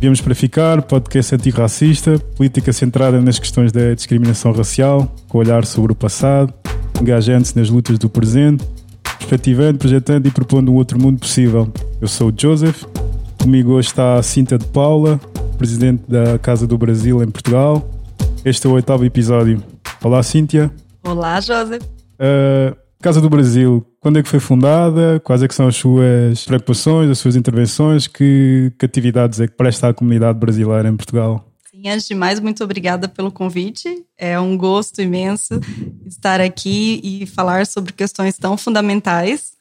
Viemos para ficar, podcast antirracista, política centrada nas questões da discriminação racial, com olhar sobre o passado, engajando-se nas lutas do presente, perspectivando, projetando e propondo um outro mundo possível. Eu sou o Joseph, comigo hoje está a Cinta de Paula, presidente da Casa do Brasil em Portugal. Este é o oitavo episódio. Olá, Cíntia. Olá, Joseph. Uh, Casa do Brasil, quando é que foi fundada? Quais é que são as suas preocupações, as suas intervenções? Que, que atividades é que presta à comunidade brasileira em Portugal? Sim, antes de mais, muito obrigada pelo convite. É um gosto imenso estar aqui e falar sobre questões tão fundamentais,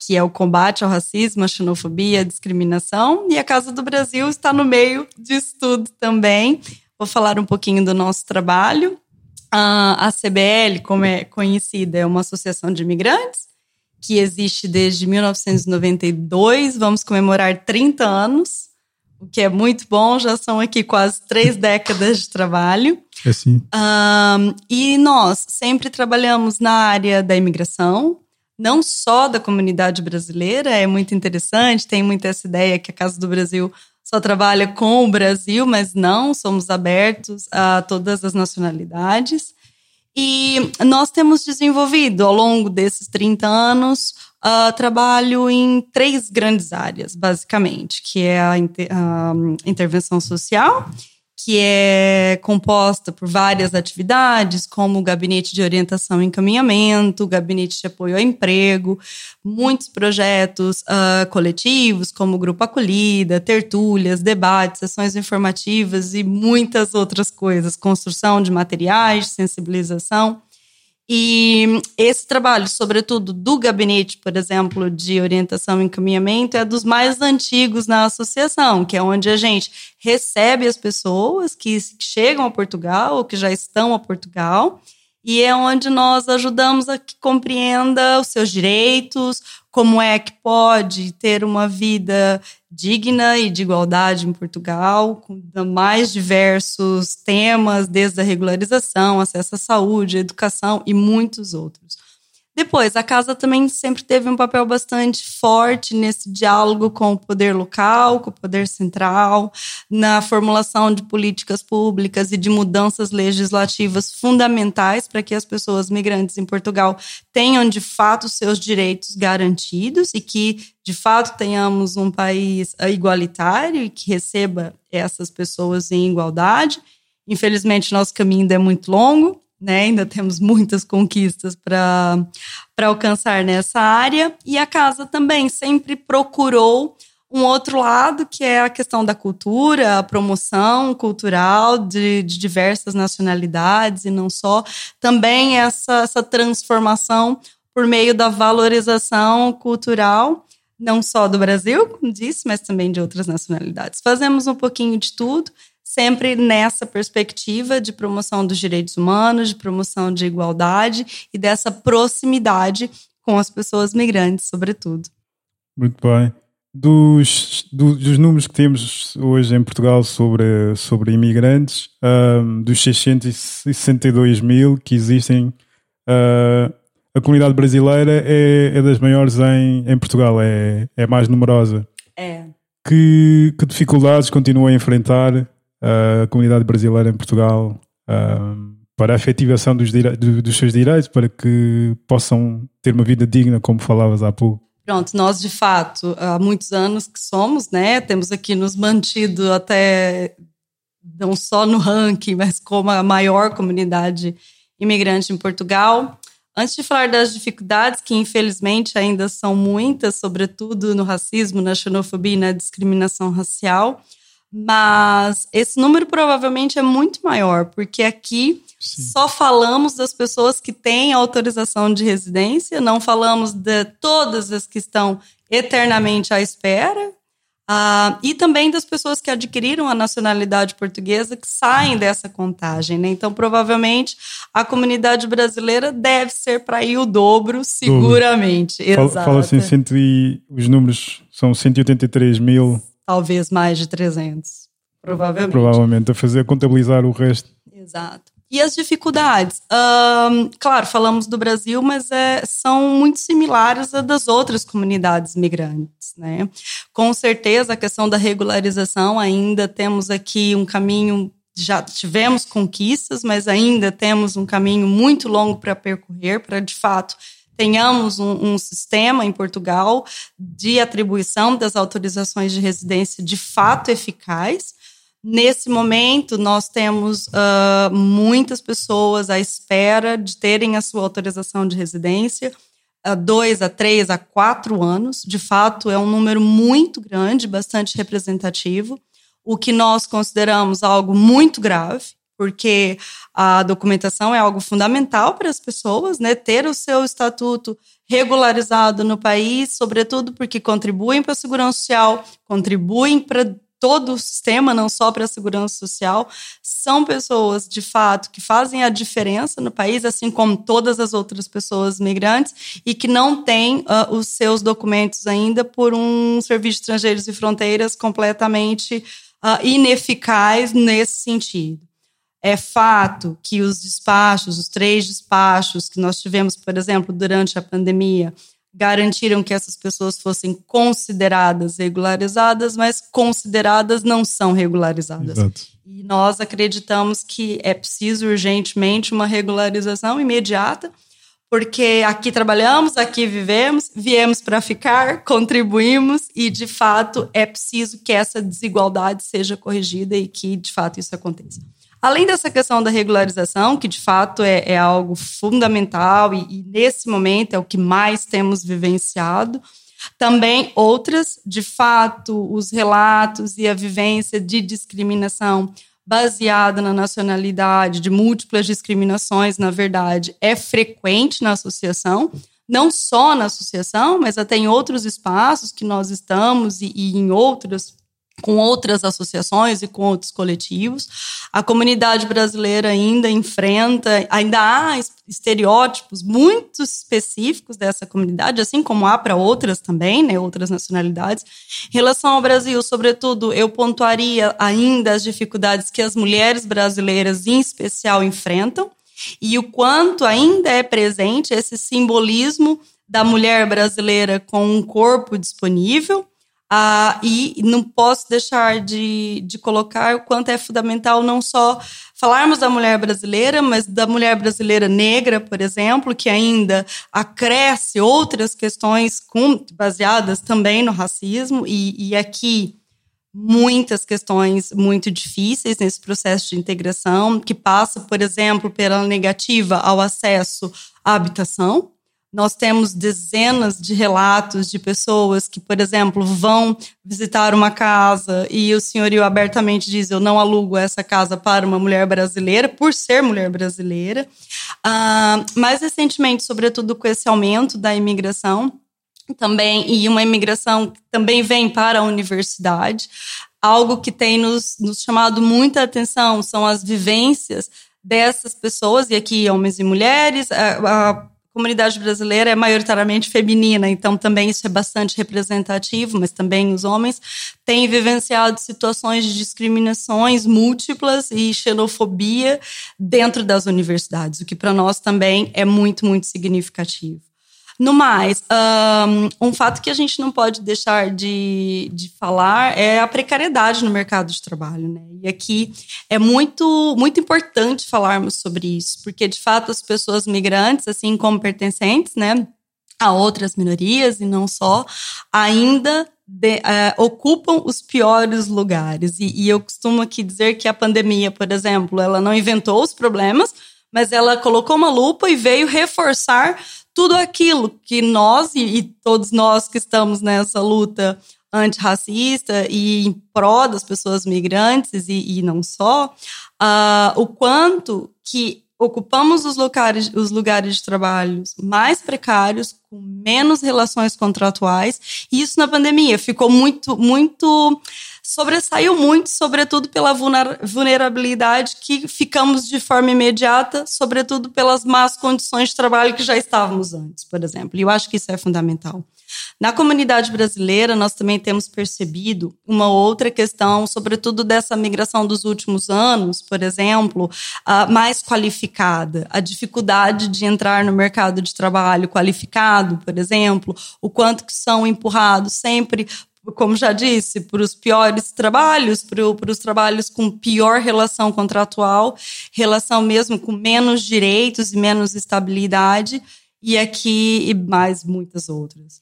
que é o combate ao racismo, a xenofobia, a discriminação. E a Casa do Brasil está no meio disso tudo também. Vou falar um pouquinho do nosso trabalho. A CBL, como é conhecida, é uma associação de imigrantes que existe desde 1992. Vamos comemorar 30 anos, o que é muito bom. Já são aqui quase três décadas de trabalho. É sim. Um, e nós sempre trabalhamos na área da imigração, não só da comunidade brasileira. É muito interessante, tem muito essa ideia que a Casa do Brasil só trabalha com o Brasil, mas não, somos abertos a todas as nacionalidades. E nós temos desenvolvido ao longo desses 30 anos uh, trabalho em três grandes áreas, basicamente, que é a, inter, a intervenção social, que é composta por várias atividades, como o gabinete de orientação e encaminhamento, o gabinete de apoio ao emprego, muitos projetos uh, coletivos, como o Grupo Acolhida, tertúlias, debates, sessões informativas e muitas outras coisas, construção de materiais, sensibilização. E esse trabalho, sobretudo do gabinete, por exemplo, de orientação e encaminhamento, é dos mais antigos na associação, que é onde a gente recebe as pessoas que chegam a Portugal ou que já estão a Portugal, e é onde nós ajudamos a que compreenda os seus direitos, como é que pode ter uma vida digna e de igualdade em Portugal, com mais diversos temas, desde a regularização, acesso à saúde, educação e muitos outros. Depois, a casa também sempre teve um papel bastante forte nesse diálogo com o poder local, com o poder central, na formulação de políticas públicas e de mudanças legislativas fundamentais para que as pessoas migrantes em Portugal tenham de fato seus direitos garantidos e que de fato tenhamos um país igualitário e que receba essas pessoas em igualdade. Infelizmente, nosso caminho ainda é muito longo, né? Ainda temos muitas conquistas para alcançar nessa área. E a casa também sempre procurou um outro lado, que é a questão da cultura, a promoção cultural de, de diversas nacionalidades e não só. Também essa, essa transformação por meio da valorização cultural não só do Brasil, como disse, mas também de outras nacionalidades. Fazemos um pouquinho de tudo sempre nessa perspectiva de promoção dos direitos humanos, de promoção de igualdade e dessa proximidade com as pessoas migrantes, sobretudo. Muito bem. Dos, dos números que temos hoje em Portugal sobre, sobre imigrantes, um, dos 662 mil que existem, uh, a comunidade brasileira é, é das maiores em, em Portugal, é, é mais numerosa. É. Que, que dificuldades continua a enfrentar a comunidade brasileira em Portugal para a efetivação dos, dos seus direitos, para que possam ter uma vida digna, como falavas há pouco. Pronto, nós de fato, há muitos anos que somos, né? Temos aqui nos mantido até não só no ranking, mas como a maior comunidade imigrante em Portugal. Antes de falar das dificuldades, que infelizmente ainda são muitas, sobretudo no racismo, na xenofobia e na discriminação racial, mas esse número provavelmente é muito maior, porque aqui Sim. só falamos das pessoas que têm autorização de residência, não falamos de todas as que estão eternamente à espera, uh, e também das pessoas que adquiriram a nacionalidade portuguesa que saem dessa contagem. Né? Então, provavelmente, a comunidade brasileira deve ser para ir o dobro, seguramente. Fala, fala assim, cento e, os números são 183 mil talvez mais de 300. Provavelmente. Provavelmente, a fazer, contabilizar o resto. Exato. E as dificuldades? Um, claro, falamos do Brasil, mas é, são muito similares a das outras comunidades migrantes. Né? Com certeza, a questão da regularização, ainda temos aqui um caminho já tivemos conquistas, mas ainda temos um caminho muito longo para percorrer, para de fato tenhamos um, um, sistema em Portugal de atribuição das autorizações de residência de fato eficaz. Nesse momento, nós temos uh, muitas pessoas à espera de terem a sua autorização de residência a dois, a três, a quatro anos. De fato, é um número muito grande, bastante representativo, o que nós consideramos algo muito grave, porque a documentação é algo fundamental para as pessoas, né? Ter o seu estatuto regularizado no país, sobretudo porque contribuem para a segurança social, contribuem para todo o sistema, não só para a segurança social, são pessoas de fato que fazem a diferença no país, assim como todas as outras pessoas migrantes, e que não têm uh, os seus documentos ainda por um serviço de estrangeiros e fronteiras completamente uh, ineficaz nesse sentido. É fato que os despachos, os três despachos que nós tivemos, por exemplo, durante a pandemia, garantiram que essas pessoas fossem consideradas regularizadas, mas consideradas não são regularizadas. Exato. E nós acreditamos que é preciso urgentemente uma regularização imediata, porque aqui trabalhamos, aqui vivemos, viemos para ficar, contribuímos e, de fato, é preciso que essa desigualdade seja corrigida e que, de fato, isso aconteça. Além dessa questão da regularização, que de fato é, é algo fundamental e, e, nesse momento é o que mais temos vivenciado, também outras, de fato, os relatos e a vivência de discriminação baseada na nacionalidade, de múltiplas discriminações, na verdade, é frequente na associação. Não só na associação, mas até em outros espaços que nós estamos e, e em outras com outras associações e com outros coletivos. A comunidade brasileira ainda enfrenta, ainda há estereótipos muito específicos dessa comunidade, assim como há para outras também, né, outras nacionalidades. Em relação ao Brasil, sobretudo, eu pontuaria ainda as dificuldades que as mulheres brasileiras, em especial, enfrentam e o quanto ainda é presente esse simbolismo da mulher brasileira com um corpo disponível ah, e não posso deixar de, de colocar o quanto é fundamental não só falarmos da mulher brasileira, mas da mulher brasileira negra, por exemplo, que ainda acresce outras questões com, baseadas também no racismo, e, e aqui muitas questões muito difíceis nesse processo de integração, que passa, por exemplo, pela negativa ao acesso à habitação. Nós temos dezenas de relatos de pessoas que, por exemplo, vão visitar uma casa e o senhorio abertamente diz: Eu não alugo essa casa para uma mulher brasileira, por ser mulher brasileira. Uh, mais recentemente, sobretudo com esse aumento da imigração, também, e uma imigração que também vem para a universidade, algo que tem nos, nos chamado muita atenção são as vivências dessas pessoas, e aqui homens e mulheres, a, a comunidade brasileira é maioritariamente feminina, então também isso é bastante representativo, mas também os homens têm vivenciado situações de discriminações múltiplas e xenofobia dentro das universidades, o que para nós também é muito, muito significativo. No mais, um, um, fato que a gente não pode deixar de, de falar é a precariedade no mercado de trabalho, né? E aqui é muito, muito importante falarmos sobre isso, porque de fato as pessoas migrantes, assim como pertencentes, né, a outras minorias e não só, ainda de, uh, ocupam os piores lugares. E, e eu costumo aqui dizer que a pandemia, por exemplo, ela não inventou os problemas, mas ela colocou uma lupa e veio reforçar tudo aquilo que nós e, e todos nós que estamos nessa luta antirracista e em pró das pessoas migrantes e, e não só, uh, o quanto que ocupamos os lugares, os lugares de trabalho mais precários, com menos relações contratuais, e isso na pandemia ficou muito, muito sobressaiu muito, sobretudo pela vulnerabilidade que ficamos de forma imediata, sobretudo pelas más condições de trabalho que já estávamos antes, por exemplo. E eu acho que isso é fundamental. Na comunidade brasileira, nós também temos percebido uma outra questão, sobretudo dessa migração dos últimos anos, por exemplo, mais qualificada, a dificuldade de entrar no mercado de trabalho qualificado, por exemplo, o quanto que são empurrados sempre como já disse, para os piores trabalhos, para os trabalhos com pior relação contratual, relação mesmo com menos direitos e menos estabilidade, e aqui e mais muitas outras.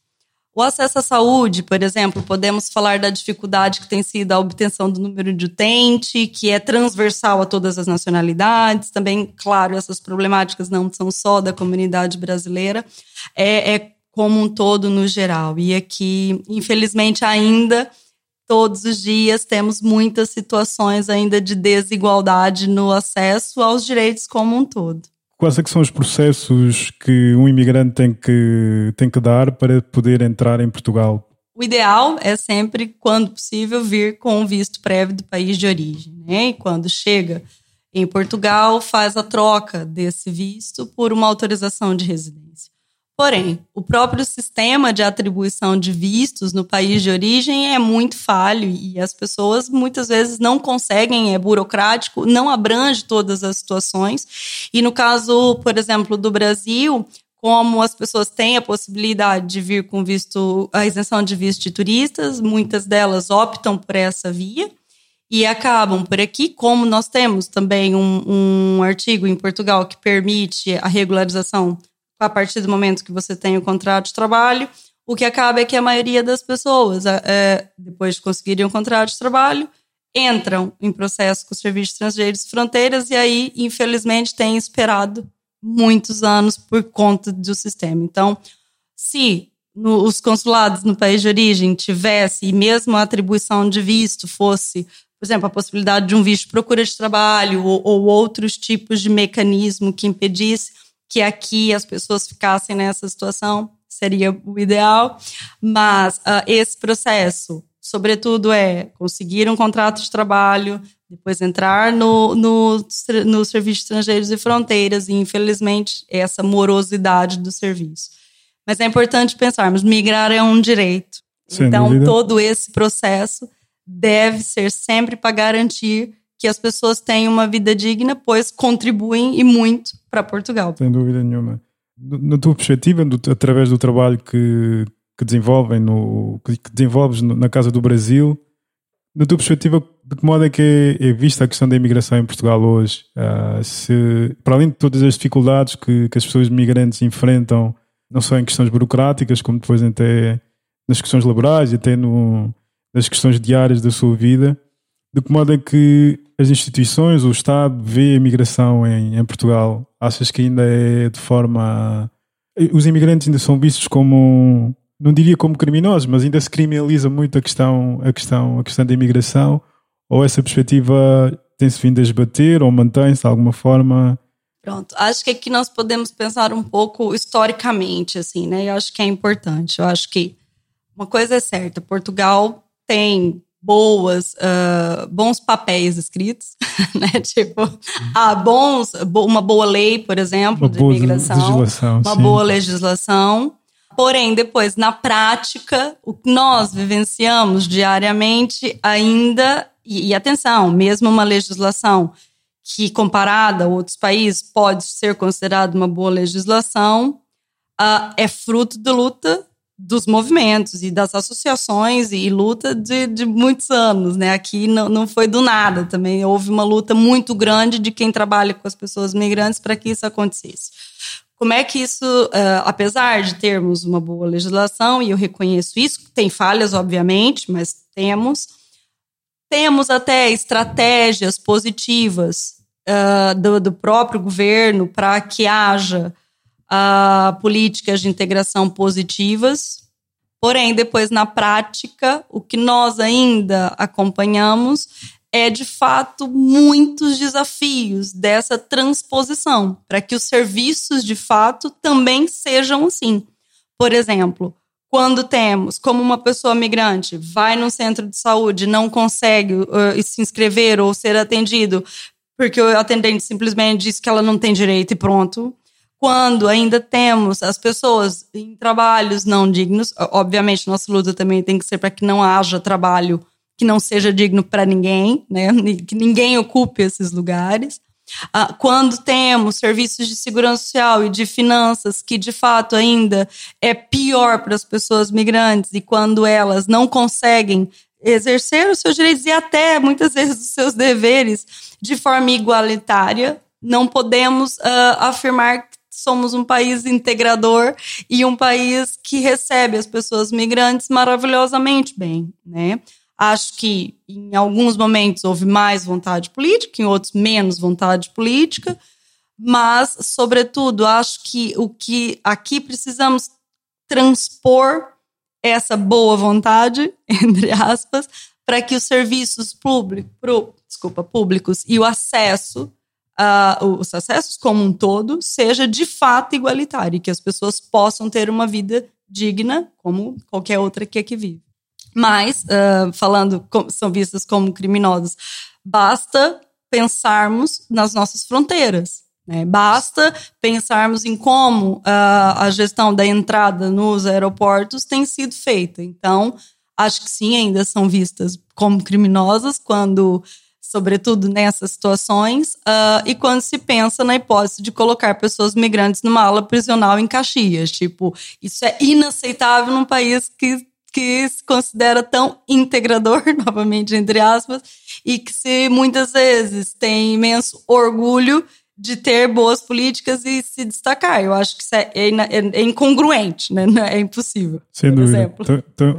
O acesso à saúde, por exemplo, podemos falar da dificuldade que tem sido a obtenção do número de utente, que é transversal a todas as nacionalidades. Também, claro, essas problemáticas não são só da comunidade brasileira, é, é como um todo no geral. E aqui, infelizmente, ainda todos os dias temos muitas situações ainda de desigualdade no acesso aos direitos como um todo. Quais é são os processos que um imigrante tem que, tem que dar para poder entrar em Portugal? O ideal é sempre, quando possível, vir com o visto prévio do país de origem. Né? E quando chega em Portugal, faz a troca desse visto por uma autorização de residência. Porém, o próprio sistema de atribuição de vistos no país de origem é muito falho e as pessoas muitas vezes não conseguem, é burocrático, não abrange todas as situações. E no caso, por exemplo, do Brasil, como as pessoas têm a possibilidade de vir com visto, a isenção de visto de turistas, muitas delas optam por essa via e acabam por aqui, como nós temos também um, um artigo em Portugal que permite a regularização a partir do momento que você tem o contrato de trabalho, o que acaba é que a maioria das pessoas, é, depois de conseguirem o contrato de trabalho, entram em processo com os serviços estrangeiros e fronteiras e aí, infelizmente, têm esperado muitos anos por conta do sistema. Então, se no, os consulados no país de origem tivesse, e mesmo a atribuição de visto fosse, por exemplo, a possibilidade de um visto de procura de trabalho ou, ou outros tipos de mecanismo que impedisse que aqui as pessoas ficassem nessa situação, seria o ideal. Mas uh, esse processo, sobretudo, é conseguir um contrato de trabalho, depois entrar no, no, no Serviço de Estrangeiros e Fronteiras, e infelizmente essa morosidade do serviço. Mas é importante pensarmos: migrar é um direito. Sem então, dúvida. todo esse processo deve ser sempre para garantir que as pessoas tenham uma vida digna, pois contribuem e muito para Portugal. Sem dúvida nenhuma. Na tua perspectiva, do, através do trabalho que, que desenvolvem no, que desenvolves na Casa do Brasil, na tua perspectiva, de que modo é que é, é vista a questão da imigração em Portugal hoje? Uh, se, para além de todas as dificuldades que, que as pessoas migrantes enfrentam, não só em questões burocráticas, como depois até nas questões laborais até no, nas questões diárias da sua vida, de que modo é que as instituições, o Estado vê a imigração em, em Portugal? Achas que ainda é de forma. Os imigrantes ainda são vistos como. Não diria como criminosos, mas ainda se criminaliza muito a questão, a questão, a questão da imigração? Ou essa perspectiva tem-se vindo a esbater ou mantém-se de alguma forma? Pronto, acho que aqui nós podemos pensar um pouco historicamente, assim, né? Eu acho que é importante. Eu acho que uma coisa é certa: Portugal tem boas, uh, bons papéis escritos, né? Tipo, ah, bons, uma boa lei, por exemplo, uma de imigração, uma sim. boa legislação. Porém, depois, na prática, o que nós vivenciamos diariamente ainda, e, e atenção, mesmo uma legislação que, comparada a outros países, pode ser considerada uma boa legislação, uh, é fruto de luta dos movimentos e das associações e luta de, de muitos anos, né? Aqui não, não foi do nada também. Houve uma luta muito grande de quem trabalha com as pessoas migrantes para que isso acontecesse. Como é que isso, uh, apesar de termos uma boa legislação, e eu reconheço isso, tem falhas, obviamente, mas temos, temos até estratégias positivas uh, do, do próprio governo para que haja uh, políticas de integração positivas. Porém, depois na prática, o que nós ainda acompanhamos é de fato muitos desafios dessa transposição, para que os serviços de fato também sejam assim. Por exemplo, quando temos, como uma pessoa migrante vai no centro de saúde, não consegue uh, se inscrever ou ser atendido, porque o atendente simplesmente diz que ela não tem direito e pronto quando ainda temos as pessoas em trabalhos não dignos, obviamente nossa luta também tem que ser para que não haja trabalho que não seja digno para ninguém, né? Que ninguém ocupe esses lugares. Ah, quando temos serviços de segurança social e de finanças que de fato ainda é pior para as pessoas migrantes e quando elas não conseguem exercer os seus direitos e até muitas vezes os seus deveres de forma igualitária, não podemos uh, afirmar somos um país integrador e um país que recebe as pessoas migrantes maravilhosamente bem, né? Acho que em alguns momentos houve mais vontade política, em outros menos vontade política, mas, sobretudo, acho que o que aqui precisamos transpor essa boa vontade, entre aspas, para que os serviços públicos, desculpa, públicos e o acesso, uh, os acessos como um todo, seja de fato igualitário e que as pessoas possam ter uma vida digna como qualquer outra que aqui vive. Mas, uh, falando, são vistas como criminosos, basta pensarmos nas nossas fronteiras. Né? Basta pensarmos em como uh, a gestão da entrada nos aeroportos tem sido feita. Então, acho que sim, ainda são vistas como criminosas quando, sobretudo nessas situações, uh, e quando se pensa na hipótese de colocar pessoas migrantes numa ala prisional em Caxias. Tipo, isso é inaceitável num país que que se considera tão integrador, novamente entre aspas, e que se muitas vezes tem imenso orgulho de ter boas políticas e se destacar. Eu acho que isso é, é, é incongruente, né? é impossível. Sem dúvida.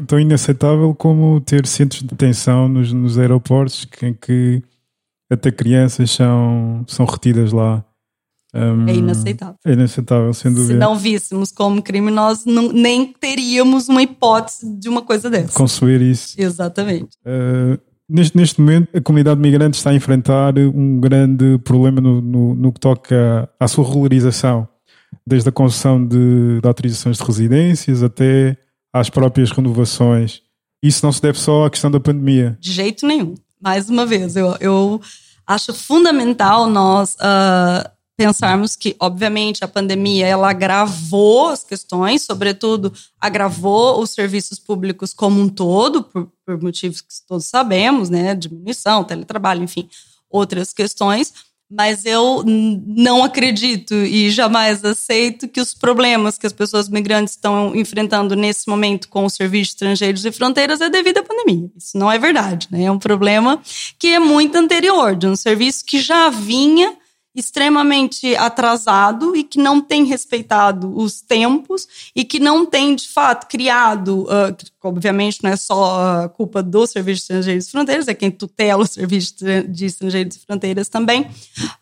Tão, inaceitável como ter centros de detenção nos, nos aeroportos em que até crianças são, são retidas lá. Um, é inaceitável. É inaceitável, sem dúvida. Se não víssemos como criminosos, não, nem teríamos uma hipótese de uma coisa dessa. Conceber isso. Exatamente. Uh, Neste, neste momento, a comunidade migrante está a enfrentar um grande problema no, no, no que toca à sua regularização, desde a concessão de, de, autorizações de residências até às próprias renovações. Isso não se deve só à questão da pandemia. De jeito nenhum. Mais uma vez, eu, eu acho fundamental nós uh, pensarmos que, obviamente, a pandemia ela agravou as questões, sobretudo agravou os serviços públicos como um todo, por, por motivos que todos sabemos, né? Diminuição, teletrabalho, enfim, outras questões. Mas eu não acredito e jamais aceito que os problemas que as pessoas migrantes estão enfrentando nesse momento com os serviços estrangeiros e fronteiras é devido à pandemia. Isso não é verdade, né? É um problema que é muito anterior, de um serviço que já vinha extremamente atrasado e que não tem respeitado os tempos e que não tem, de fato, criado, uh, obviamente não é só a culpa do Serviço de Estrangeiros e Fronteiras, é quem tutela o Serviço de Estrangeiros e Fronteiras também,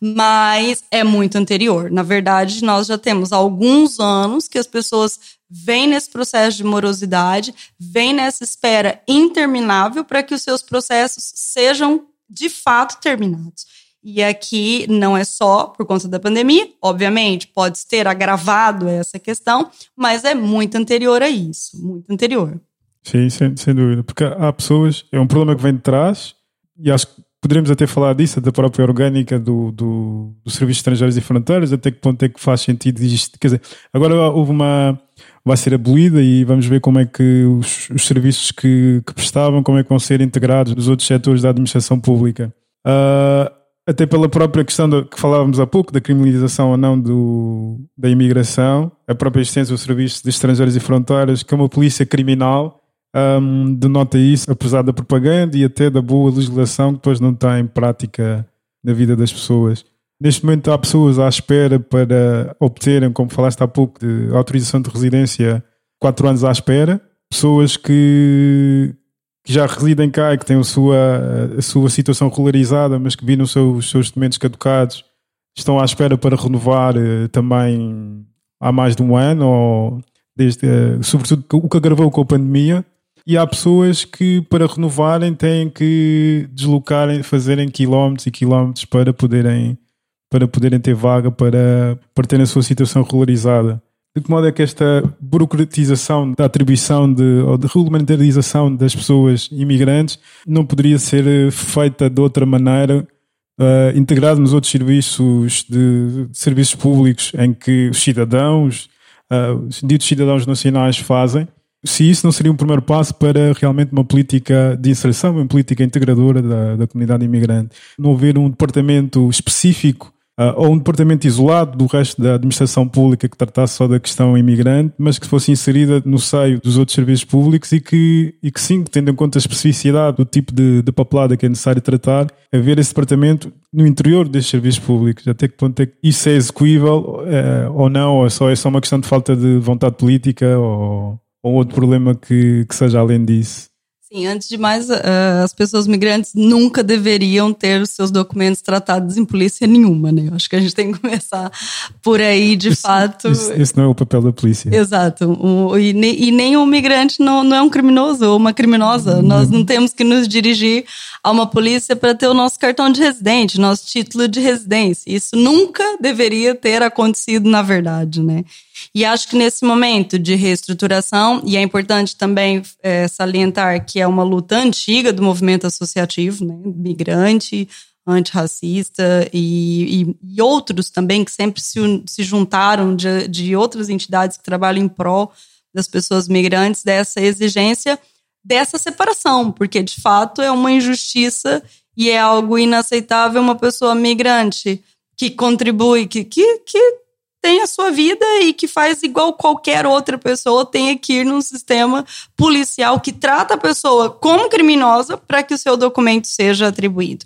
mas é muito anterior. Na verdade, nós já temos alguns anos que as pessoas vêm nesse processo de morosidade, vêm nessa espera interminável para que os seus processos sejam de fato terminados. E aqui não é só por conta da pandemia, obviamente, pode ter agravado essa questão, mas é muito anterior a isso, muito anterior. Sim, sem, sem dúvida, porque há pessoas, é um problema que vem de trás, e acho que poderíamos até falar disso, da própria orgânica do, do, do Serviço de Estrangeiros e Fronteiras, até que ponto é que faz sentido isto. Quer dizer, agora houve uma. vai ser abolida e vamos ver como é que os, os serviços que, que prestavam, como é que vão ser integrados nos outros setores da administração pública. Uh, até pela própria questão que falávamos há pouco, da criminalização ou não do, da imigração, a própria existência do Serviço de Estrangeiros e Fronteiras, que é uma polícia criminal, um, denota isso, apesar da propaganda e até da boa legislação que depois não está em prática na vida das pessoas. Neste momento há pessoas à espera para obterem, como falaste há pouco, de autorização de residência, quatro anos à espera. Pessoas que, que já residem cá e que têm a sua, a sua situação regularizada, mas que viram os seus, os seus documentos caducados, estão à espera para renovar uh, também há mais de um ano, ou desde, uh, sobretudo o que agravou com a pandemia. E há pessoas que, para renovarem, têm que deslocarem, fazerem quilómetros e quilómetros para poderem, para poderem ter vaga, para, para terem a sua situação regularizada. De que modo é que esta burocratização da atribuição de, ou de regulamentarização das pessoas imigrantes não poderia ser feita de outra maneira uh, nos outros serviços de, de, serviços públicos em que os cidadãos, uh, os ditos cidadãos nacionais fazem, se isso não seria um primeiro passo para realmente uma política de inserção, uma política integradora da, da comunidade imigrante. Não haver um departamento específico uh, ou um departamento isolado do resto da administração pública que tratasse só da questão imigrante, mas que fosse inserida no seio dos outros serviços públicos e que, e que sim, tendo em conta a especificidade do tipo de, de papelada que é necessário tratar, haver esse departamento no interior destes serviços públicos. Até que ponto é que isso é execuível uh, ou não, ou é só, é só uma questão de falta de vontade política ou, ou outro problema que, que seja além disso. Sim, antes de mais, uh, as pessoas migrantes nunca deveriam ter os seus documentos tratados em polícia nenhuma, né? Eu acho que a gente tem que começar por aí, de isso, fato. Isso, esse não é o papel da polícia. Exato. O, e, e, nem o migrante não, não é um criminoso ou uma criminosa. Uhum. Nós não temos que nos dirigir a uma polícia para ter o nosso cartão de residente, nosso título de residência. Isso nunca deveria ter acontecido, na verdade, né? E acho que nesse momento de reestruturação, e é importante também é, salientar que é uma luta antiga do movimento associativo, né, migrante, antirracista e, e, e, outros também que sempre se, se juntaram de, de outras entidades que trabalham em prol das pessoas migrantes, dessa exigência dessa separação, porque de fato é uma injustiça e é algo inaceitável uma pessoa migrante que contribui, que, que, que tem a sua vida e que faz igual qualquer outra pessoa, tem que ir num sistema policial que trata a pessoa como criminosa para que o seu documento seja atribuído.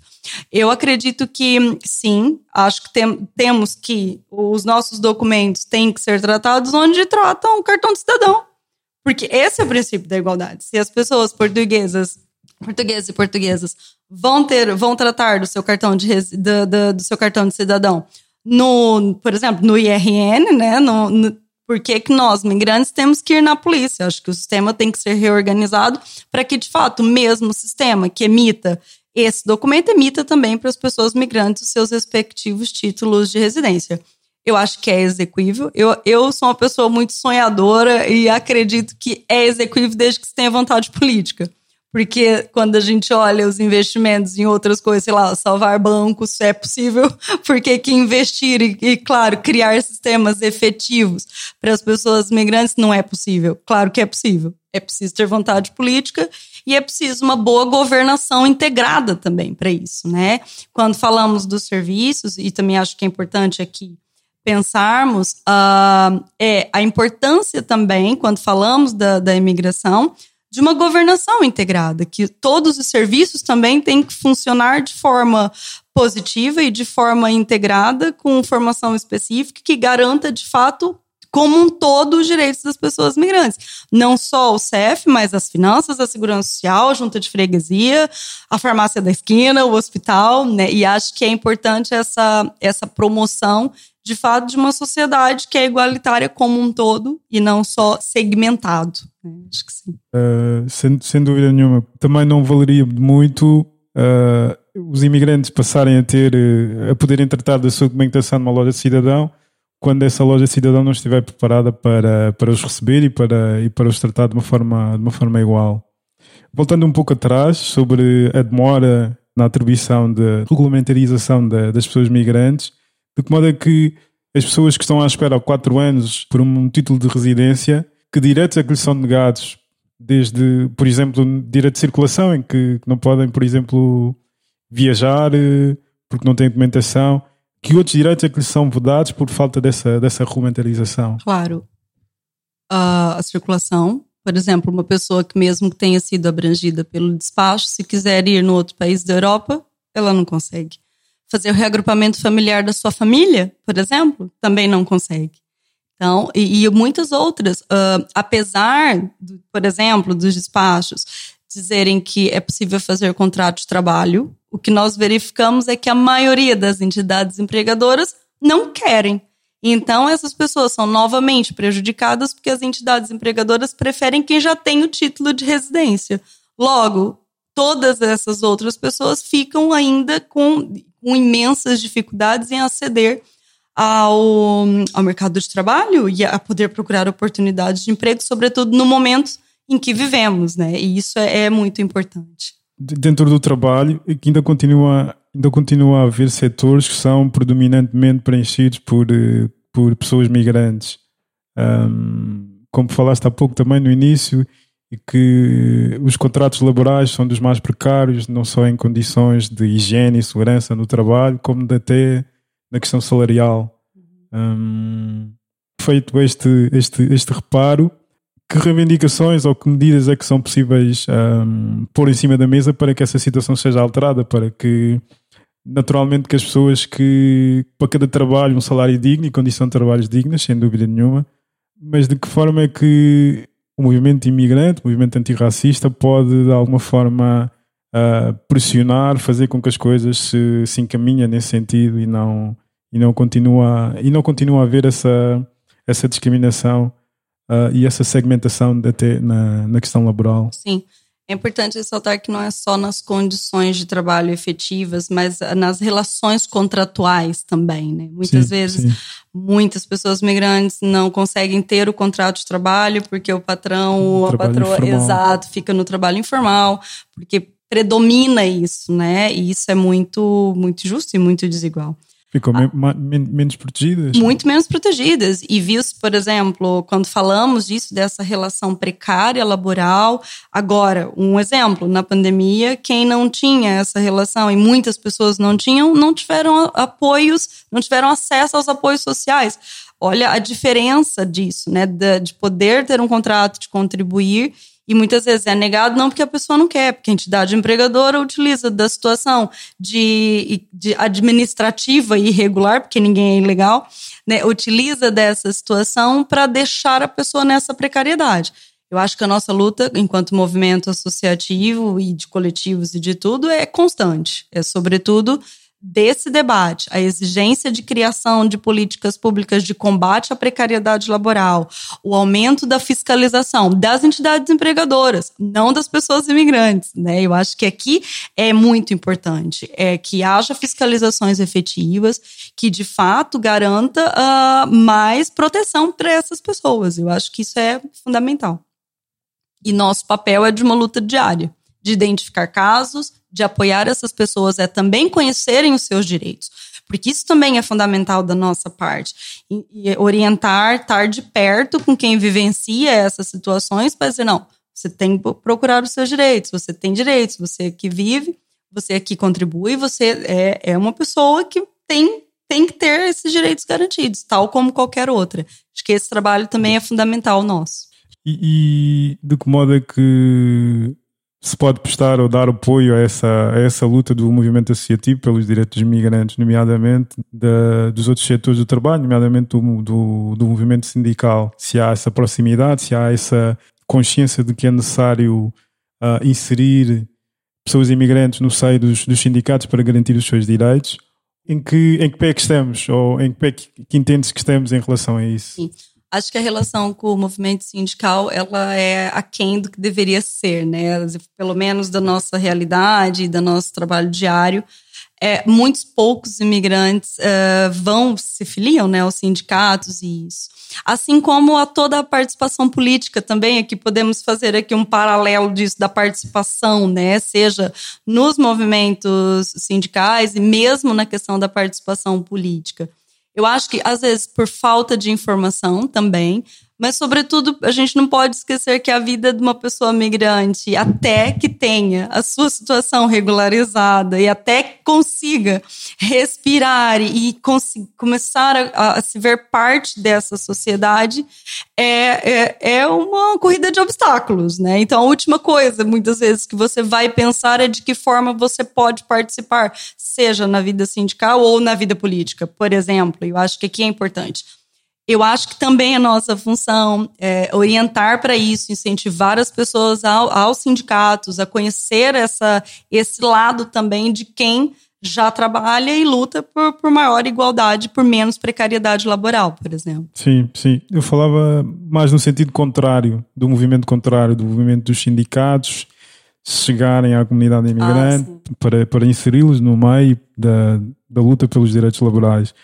Eu acredito que sim, acho que tem, temos que os nossos documentos têm que ser tratados onde tratam o cartão de cidadão. Porque esse é o princípio da igualdade. Se as pessoas portuguesas, portugueses e portuguesas vão ter, vão tratar do seu cartão de do, do, do seu cartão de cidadão no, por exemplo, no IRN, né? No, no, por que, que nós, migrantes, temos que ir na polícia? Acho que o sistema tem que ser reorganizado para que, de fato, o mesmo sistema que emita esse documento emita também para as pessoas migrantes os seus respectivos títulos de residência. Eu acho que é execuível. Eu, eu sou uma pessoa muito sonhadora e acredito que é execuível desde que se tenha vontade política. Porque quando a gente olha os investimentos em outras coisas, sei lá, salvar bancos é possível, porque que investir e, e, claro, criar sistemas efetivos para as pessoas migrantes não é possível. Claro que é possível. É preciso ter vontade política e é preciso uma boa governação integrada também para isso, né? Quando falamos dos serviços, e também acho que é importante aqui pensarmos, uh, é a importância também, quando falamos da, da imigração, de uma governação integrada, que todos os serviços também têm que funcionar de forma positiva e de forma integrada, com formação específica que garanta de fato como um todo os direitos das pessoas migrantes. Não só o CEF, mas as finanças, a segurança social, a junta de freguesia, a farmácia da esquina, o hospital, né? E acho que é importante essa, essa promoção de fato, de uma sociedade que é igualitária como um todo e não só segmentado. Né? Acho que sim. Uh, sem, sem dúvida nenhuma. Também não valeria muito uh, os imigrantes passarem a ter, uh, a poderem tratar da sua documentação numa loja de cidadão quando essa loja cidadão não estiver preparada para, para os receber e para, e para os tratar de uma forma, de uma forma igual. Voltando um pouco atrás sobre a demora na atribuição de regulamentarização das pessoas migrantes, de que modo é que as pessoas que estão à espera há quatro anos por um título de residência, que direitos é que lhes são negados? Desde, por exemplo, direito de circulação, em que não podem, por exemplo, viajar eh, porque não têm documentação. Que outros direitos é que lhes são vedados por falta dessa, dessa regulamentarização? Claro. Uh, a circulação, por exemplo, uma pessoa que mesmo que tenha sido abrangida pelo despacho, se quiser ir no outro país da Europa, ela não consegue fazer o reagrupamento familiar da sua família, por exemplo, também não consegue. Então, e, e muitas outras, uh, apesar, do, por exemplo, dos despachos dizerem que é possível fazer contrato de trabalho, o que nós verificamos é que a maioria das entidades empregadoras não querem. Então, essas pessoas são novamente prejudicadas porque as entidades empregadoras preferem quem já tem o título de residência. Logo, todas essas outras pessoas ficam ainda com com imensas dificuldades em aceder ao, ao mercado de trabalho e a poder procurar oportunidades de emprego, sobretudo no momento em que vivemos, né? E isso é, é muito importante. dentro do trabalho que ainda continua, ainda continua a haver setores que são predominantemente preenchidos por, eh, por pessoas migrantes. Um, como falaste há pouco também no início, e que os contratos laborais são dos mais precários, não só em condições de higiene e segurança no trabalho, como até na questão salarial. Um, feito este, este, este reparo, que reivindicações ou que medidas é que são possíveis um, pôr em cima da mesa para que essa situação seja alterada, para que naturalmente que as pessoas que para cada trabalho um salário digno e condição de trabalhos dignas, sem dúvida nenhuma, mas de que forma é que o movimento imigrante, o movimento antirracista pode de alguma forma uh, pressionar, fazer com que as coisas se, se encaminhem nesse sentido e não e não continua e não continua a haver essa essa discriminação uh, e essa segmentação até na, na questão laboral. Sim. É importante ressaltar que não é só nas condições de trabalho efetivas, mas nas relações contratuais também, né? Muitas sim, vezes, sim. muitas pessoas migrantes não conseguem ter o contrato de trabalho porque o patrão ou a patroa, informal. exato, fica no trabalho informal, porque predomina isso, né? E isso é muito, muito justo e muito desigual. Ficou ah, men menos protegidas? Muito menos protegidas. E viu-se, por exemplo, quando falamos disso, dessa relação precária laboral. Agora, um exemplo, na pandemia, quem não tinha essa relação, e muitas pessoas não tinham, não tiveram apoios, não tiveram acesso aos apoios sociais. Olha a diferença disso, né? De poder ter um contrato, de contribuir e muitas vezes é negado não porque a pessoa não quer, porque a entidade empregadora utiliza da situação de, de administrativa e irregular, porque ninguém é ilegal, né, utiliza dessa situação para deixar a pessoa nessa precariedade. Eu acho que a nossa luta, enquanto movimento associativo e de coletivos e de tudo, é constante. É, sobretudo, desse debate, a exigência de criação de políticas públicas de combate à precariedade laboral, o aumento da fiscalização das entidades empregadoras, não das pessoas imigrantes, né? Eu acho que aqui é muito importante, é que haja fiscalizações efetivas que de fato garanta uh, mais proteção para essas pessoas. Eu acho que isso é fundamental. E nosso papel é de uma luta diária, de identificar casos, de apoiar essas pessoas é também conhecerem os seus direitos. Porque isso também é fundamental da nossa parte. E, e orientar, estar de perto com quem vivencia essas situações para dizer, não, você tem que procurar os seus direitos, você tem direitos, você aqui vive, você aqui contribui, você é, é uma pessoa que tem, tem que ter esses direitos garantidos, tal como qualquer outra. Acho que esse trabalho também é fundamental nosso. E, e de que modo é que se pode prestar ou dar apoio a essa, a essa luta do movimento associativo pelos direitos dos migrantes, nomeadamente da, dos outros setores do trabalho, nomeadamente do, do, do, movimento sindical. Se há essa proximidade, se há essa consciência de que é necessário uh, inserir pessoas imigrantes no seio dos, dos, sindicatos para garantir os seus direitos. Em que, em que pé é que estamos? Ou em que pé é que, que entendes que estamos em relação a isso? Sim acho que a relação com o movimento sindical ela é aquém do que deveria ser, né? Pelo menos da nossa realidade, da nosso trabalho diário. É, muitos poucos imigrantes uh, vão se filiam né, aos sindicatos e isso. Assim como a toda a participação política também, aqui podemos fazer aqui um paralelo disso da participação, né? Seja nos movimentos sindicais e mesmo na questão da participação política. Eu acho que, às vezes, por falta de informação também, mas, sobretudo, a gente não pode esquecer que a vida de uma pessoa migrante, até que tenha a sua situação regularizada e até que consiga respirar e começar a, a, se ver parte dessa sociedade, é, é, é uma corrida de obstáculos, né? Então, a última coisa, muitas vezes, que você vai pensar é de que forma você pode participar, seja na vida sindical ou na vida política, por exemplo. Eu acho que aqui é importante eu acho que também é nossa função é, orientar para isso, incentivar as pessoas ao, aos sindicatos, a conhecer essa, esse lado também de quem já trabalha e luta por, por maior igualdade, por menos precariedade laboral, por exemplo. Sim, sim. Eu falava mais no sentido contrário, do movimento contrário, do movimento dos sindicatos chegarem à comunidade imigrante ah, para, para inseri-los no meio da, da luta pelos direitos laborais.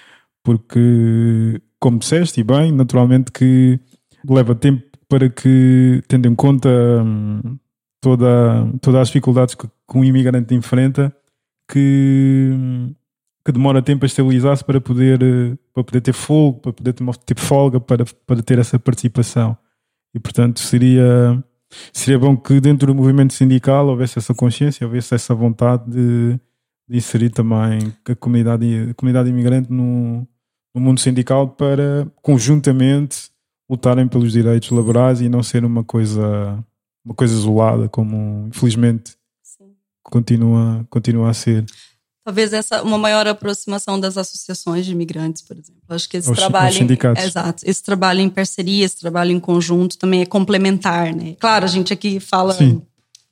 Porque como disseste, e bem, naturalmente que leva tempo para que, tendo em conta hum, toda, todas as dificuldades que, que um imigrante enfrenta que, que demora tempo a estabilizar-se para poder, para poder ter fogo, para poder ter folga, para, para ter essa participação. E portanto seria, seria bom que dentro do movimento sindical houvesse essa consciência, houvesse essa vontade de, de inserir também a comunidade, a comunidade imigrante no, no mundo sindical para conjuntamente lutarem pelos direitos laborais e não ser uma coisa uma coisa isolada como infelizmente Sim. continua continua a ser. Talvez essa uma maior aproximação das associações de imigrantes por exemplo. Acho que esse trabalho os sindicatos. exato. Esse trabalho em parceria esse trabalho em conjunto também é complementar né? Claro a gente aqui fala Sim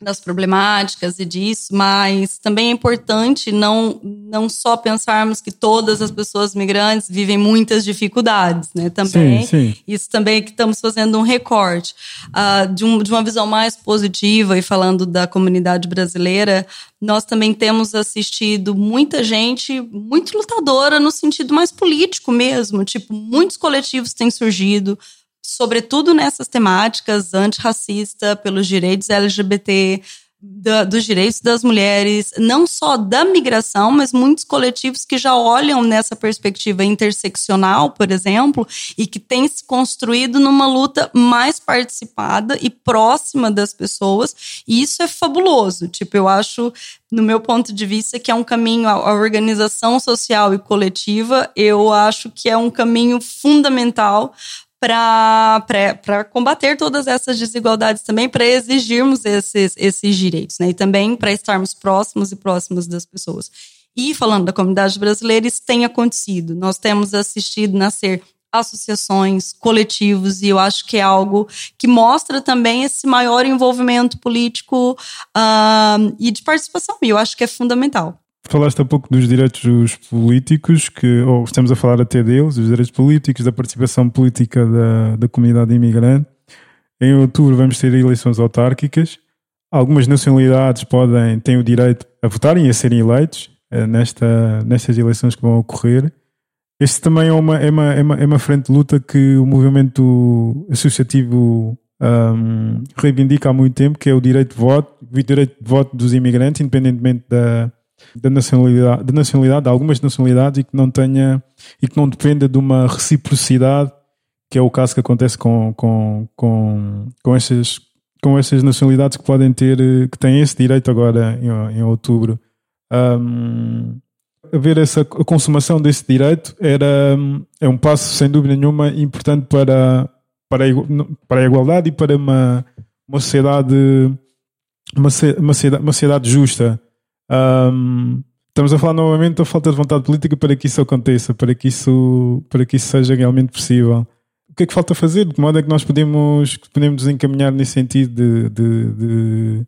das problemáticas e disso, mas também é importante não, não só pensarmos que todas as pessoas migrantes vivem muitas dificuldades, né? Também. Sim, sim. Isso também é que estamos fazendo um recorte. Uh, de, um, de uma visão mais positiva e falando da comunidade brasileira, nós também temos assistido muita gente muito lutadora no sentido mais político mesmo. Tipo, muitos coletivos têm surgido sobretudo nessas temáticas antirracista, pelos direitos LGBT, da, dos direitos das mulheres, não só da migração, mas muitos coletivos que já olham nessa perspectiva interseccional, por exemplo, e que tem se construído numa luta mais participada e próxima das pessoas, e isso é fabuloso. Tipo, eu acho, no meu ponto de vista, que é um caminho, a organização social e coletiva, eu acho que é um caminho fundamental para combater todas essas desigualdades também, para exigirmos esses, esses direitos, né? E também para estarmos próximos e próximos das pessoas. E falando da comunidade brasileira, isso tem acontecido. Nós temos assistido nascer associações, coletivos, e eu acho que é algo que mostra também esse maior envolvimento político uh, e de participação, e eu acho que é fundamental. Falaste há pouco dos direitos políticos, que, ou estamos a falar até deles, os direitos políticos, da participação política da, da comunidade imigrante. Em outubro vamos ter eleições autárquicas. Algumas nacionalidades podem, têm o direito a votarem e a serem eleitos é, nesta, nestas eleições que vão ocorrer. Este também é uma, é uma, é uma, é uma frente de luta que o movimento associativo um, reivindica há muito tempo, que é o direito de voto, o direito de voto dos imigrantes, independentemente da, da nacionalidade, de nacionalidade, de algumas nacionalidades e que não tenha e que não dependa de uma reciprocidade, que é o caso que acontece com, com, com, com, essas, com essas nacionalidades que podem ter, que têm esse direito agora em, em outubro. Um, haver essa consumação desse direito era é um passo sem dúvida nenhuma importante para para a, para a igualdade e para uma, uma sociedade uma, uma, sociedade, uma sociedade justa um, estamos a falar novamente da falta de vontade política para que isso aconteça, para que isso, para que isso seja realmente possível. O que é que falta fazer? De que modo é que nós podemos, podemos encaminhar nesse sentido de, de, de,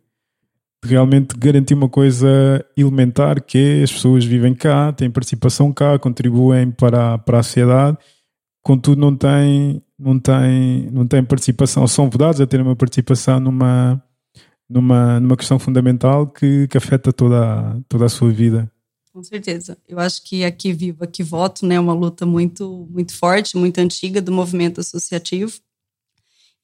de realmente garantir uma coisa elementar que é as pessoas vivem cá, têm participação cá, contribuem para, para a sociedade, contudo não têm, não têm, não têm participação, são vedados a ter uma participação numa, numa, numa questão fundamental que, que afeta toda, toda a sua vida. Com certeza. Eu acho que aqui vivo, aqui voto, né, é uma luta muito, muito forte, muito antiga do movimento associativo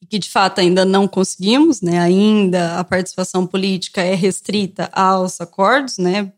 e que de fato ainda não conseguimos, né? Ainda a participação política é restrita aos acordos, né?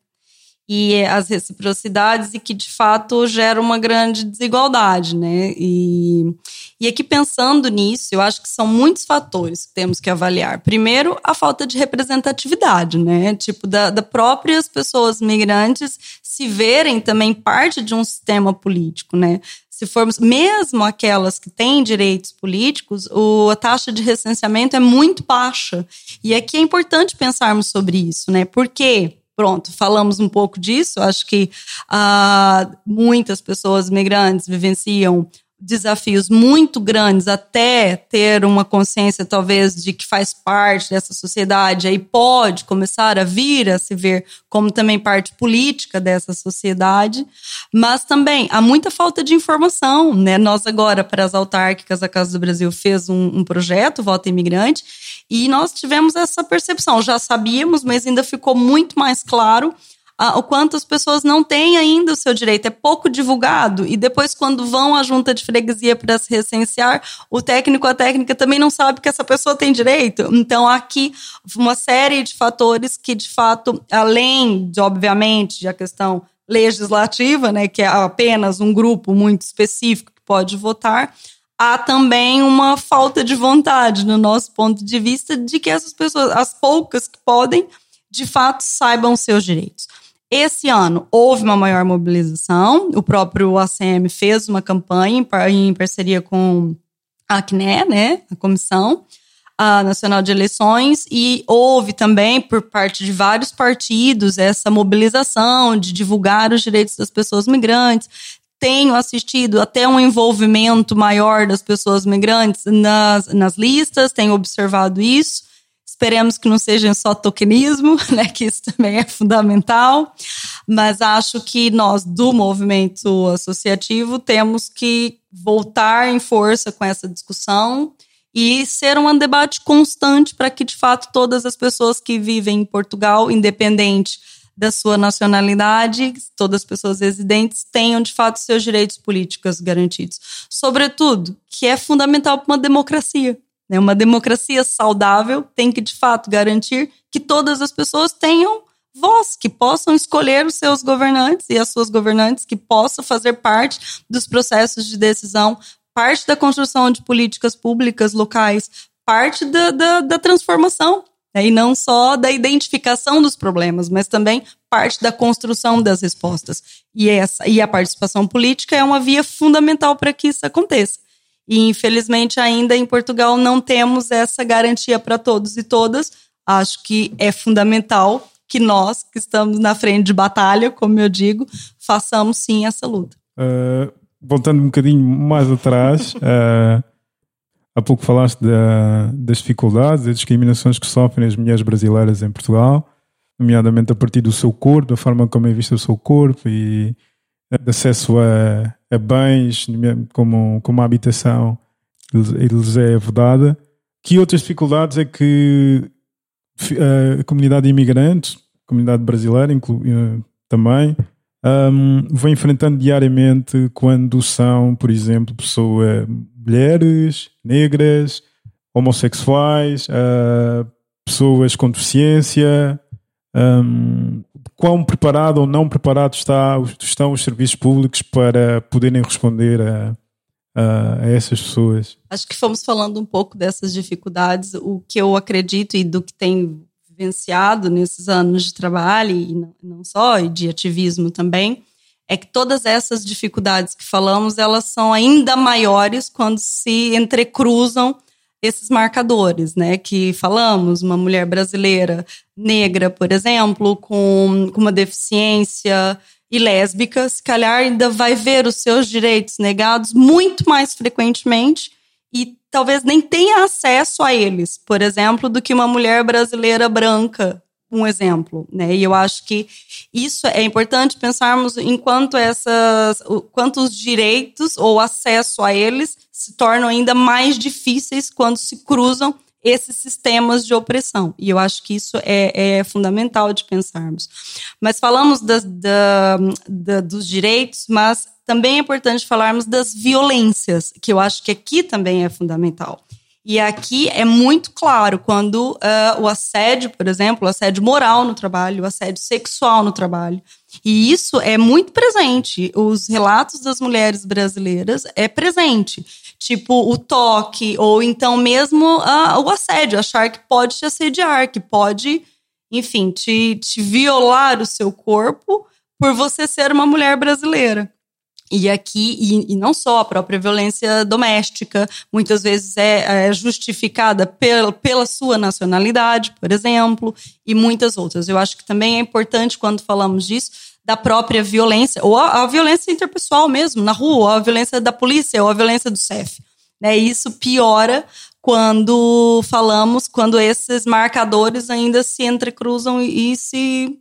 E as reciprocidades e que de fato gera uma grande desigualdade, né? E, e aqui pensando nisso, eu acho que são muitos fatores que temos que avaliar. Primeiro, a falta de representatividade, né? Tipo, da, da próprias pessoas migrantes se verem também parte de um sistema político, né? se formos, mesmo aquelas que têm direitos políticos, o, a taxa de recenseamento é muito baixa. E aqui é importante pensarmos sobre isso, né? Por quê? Pronto, falamos um pouco disso. Acho que uh, muitas pessoas migrantes vivenciam desafios muito grandes até ter uma consciência talvez de que faz parte dessa sociedade. Aí pode começar a vir a se ver como também parte política dessa sociedade. Mas também há muita falta de informação né? Nós agora para as autárquicas a Casa do Brasil fez um, um projeto Voto Imigrante e nós tivemos essa percepção. Já sabíamos mas ainda ficou muito mais claro o quanto as pessoas não têm ainda o seu direito, é pouco divulgado. E depois, quando vão à junta de freguesia para se recensear, o técnico, a técnica também não sabe que essa pessoa tem direito. Então, aqui, uma série de fatores que, de fato, além de, obviamente, a questão legislativa, né, que é apenas um grupo muito específico que pode votar, há também uma falta de vontade, no nosso ponto de vista, de que essas pessoas, as poucas que podem, de fato saibam seus direitos. Esse ano houve uma maior mobilização, o próprio ACM fez uma campanha em parceria com a CNE, né, a Comissão Nacional de Eleições, e houve também, por parte de vários partidos, essa mobilização de divulgar os direitos das pessoas migrantes. Tenho assistido até um envolvimento maior das pessoas migrantes nas, nas listas, tenho observado isso. Esperemos que não seja só tokenismo, né, que isso também é fundamental, mas acho que nós, do movimento associativo, temos que voltar em força com essa discussão e ser um debate constante para que, de fato, todas as pessoas que vivem em Portugal, independente da sua nacionalidade, todas as pessoas residentes tenham de fato seus direitos políticos garantidos. Sobretudo, que é fundamental para uma democracia. Né? Uma democracia saudável tem que de fato garantir que todas as pessoas tenham voz, que possam escolher os seus governantes e as suas governantes, que possam fazer parte dos processos de decisão, parte da construção de políticas públicas locais, parte da, da, da transformação né? E não só da identificação dos problemas, mas também parte da construção das respostas. E, essa, e a participação política é uma via fundamental para que isso aconteça. E, infelizmente, ainda em Portugal não temos essa garantia para todos e todas. Acho que é fundamental que nós, que estamos na frente de batalha, como eu digo, façamos sim essa luta. Uh, voltando um bocadinho mais atrás, uh, Há pouco falaste da, das dificuldades, das discriminações que sofrem as mulheres brasileiras em Portugal, nomeadamente a partir do seu corpo, da forma como é visto o seu corpo e de acesso a, a bens como, como a habitação lhes é vedada. Que outras dificuldades é que a comunidade imigrante, a comunidade brasileira inclu, eh, também, um, vem enfrentando diariamente quando são, por exemplo, pessoas mulheres, negras, homossexuais, uh, pessoas com deficiência, um, quão preparado ou não preparado está, estão os serviços públicos para poderem responder a, a, essas pessoas? Acho que fomos falando um pouco dessas dificuldades. O que eu acredito e do que tem vivenciado nesses anos de trabalho, e não só, e de ativismo também, é que todas essas dificuldades que falamos, elas são ainda maiores quando se entrecruzam esses marcadores, né, que falamos, uma mulher brasileira negra, por exemplo, com, com uma deficiência e lésbica, se calhar ainda vai ver os seus direitos negados muito mais frequentemente e talvez nem tenha acesso a eles, por exemplo, do que uma mulher brasileira branca um exemplo, né? E eu acho que isso é importante pensarmos enquanto essas, quantos direitos ou acesso a eles se tornam ainda mais difíceis quando se cruzam esses sistemas de opressão. E eu acho que isso é, é fundamental de pensarmos. Mas falamos da, da, dos direitos, mas também é importante falarmos das violências, que eu acho que aqui também é fundamental. E aqui é muito claro quando uh, o assédio, por exemplo, o assédio moral no trabalho, o assédio sexual no trabalho. E isso é muito presente. Os relatos das mulheres brasileiras é presente. Tipo, o toque, ou então mesmo uh, o assédio, achar que pode te assediar, que pode, enfim, te, te violar o seu corpo por você ser uma mulher brasileira. E aqui, e, e, não só a própria violência doméstica, muitas vezes é, é, justificada pela, pela sua nacionalidade, por exemplo, e muitas outras. Eu acho que também é importante, quando falamos disso, da própria violência, ou a, a violência interpessoal mesmo, na rua, ou a violência da polícia, ou a violência do CEF. Né? Isso piora quando falamos, quando esses marcadores ainda se entrecruzam e se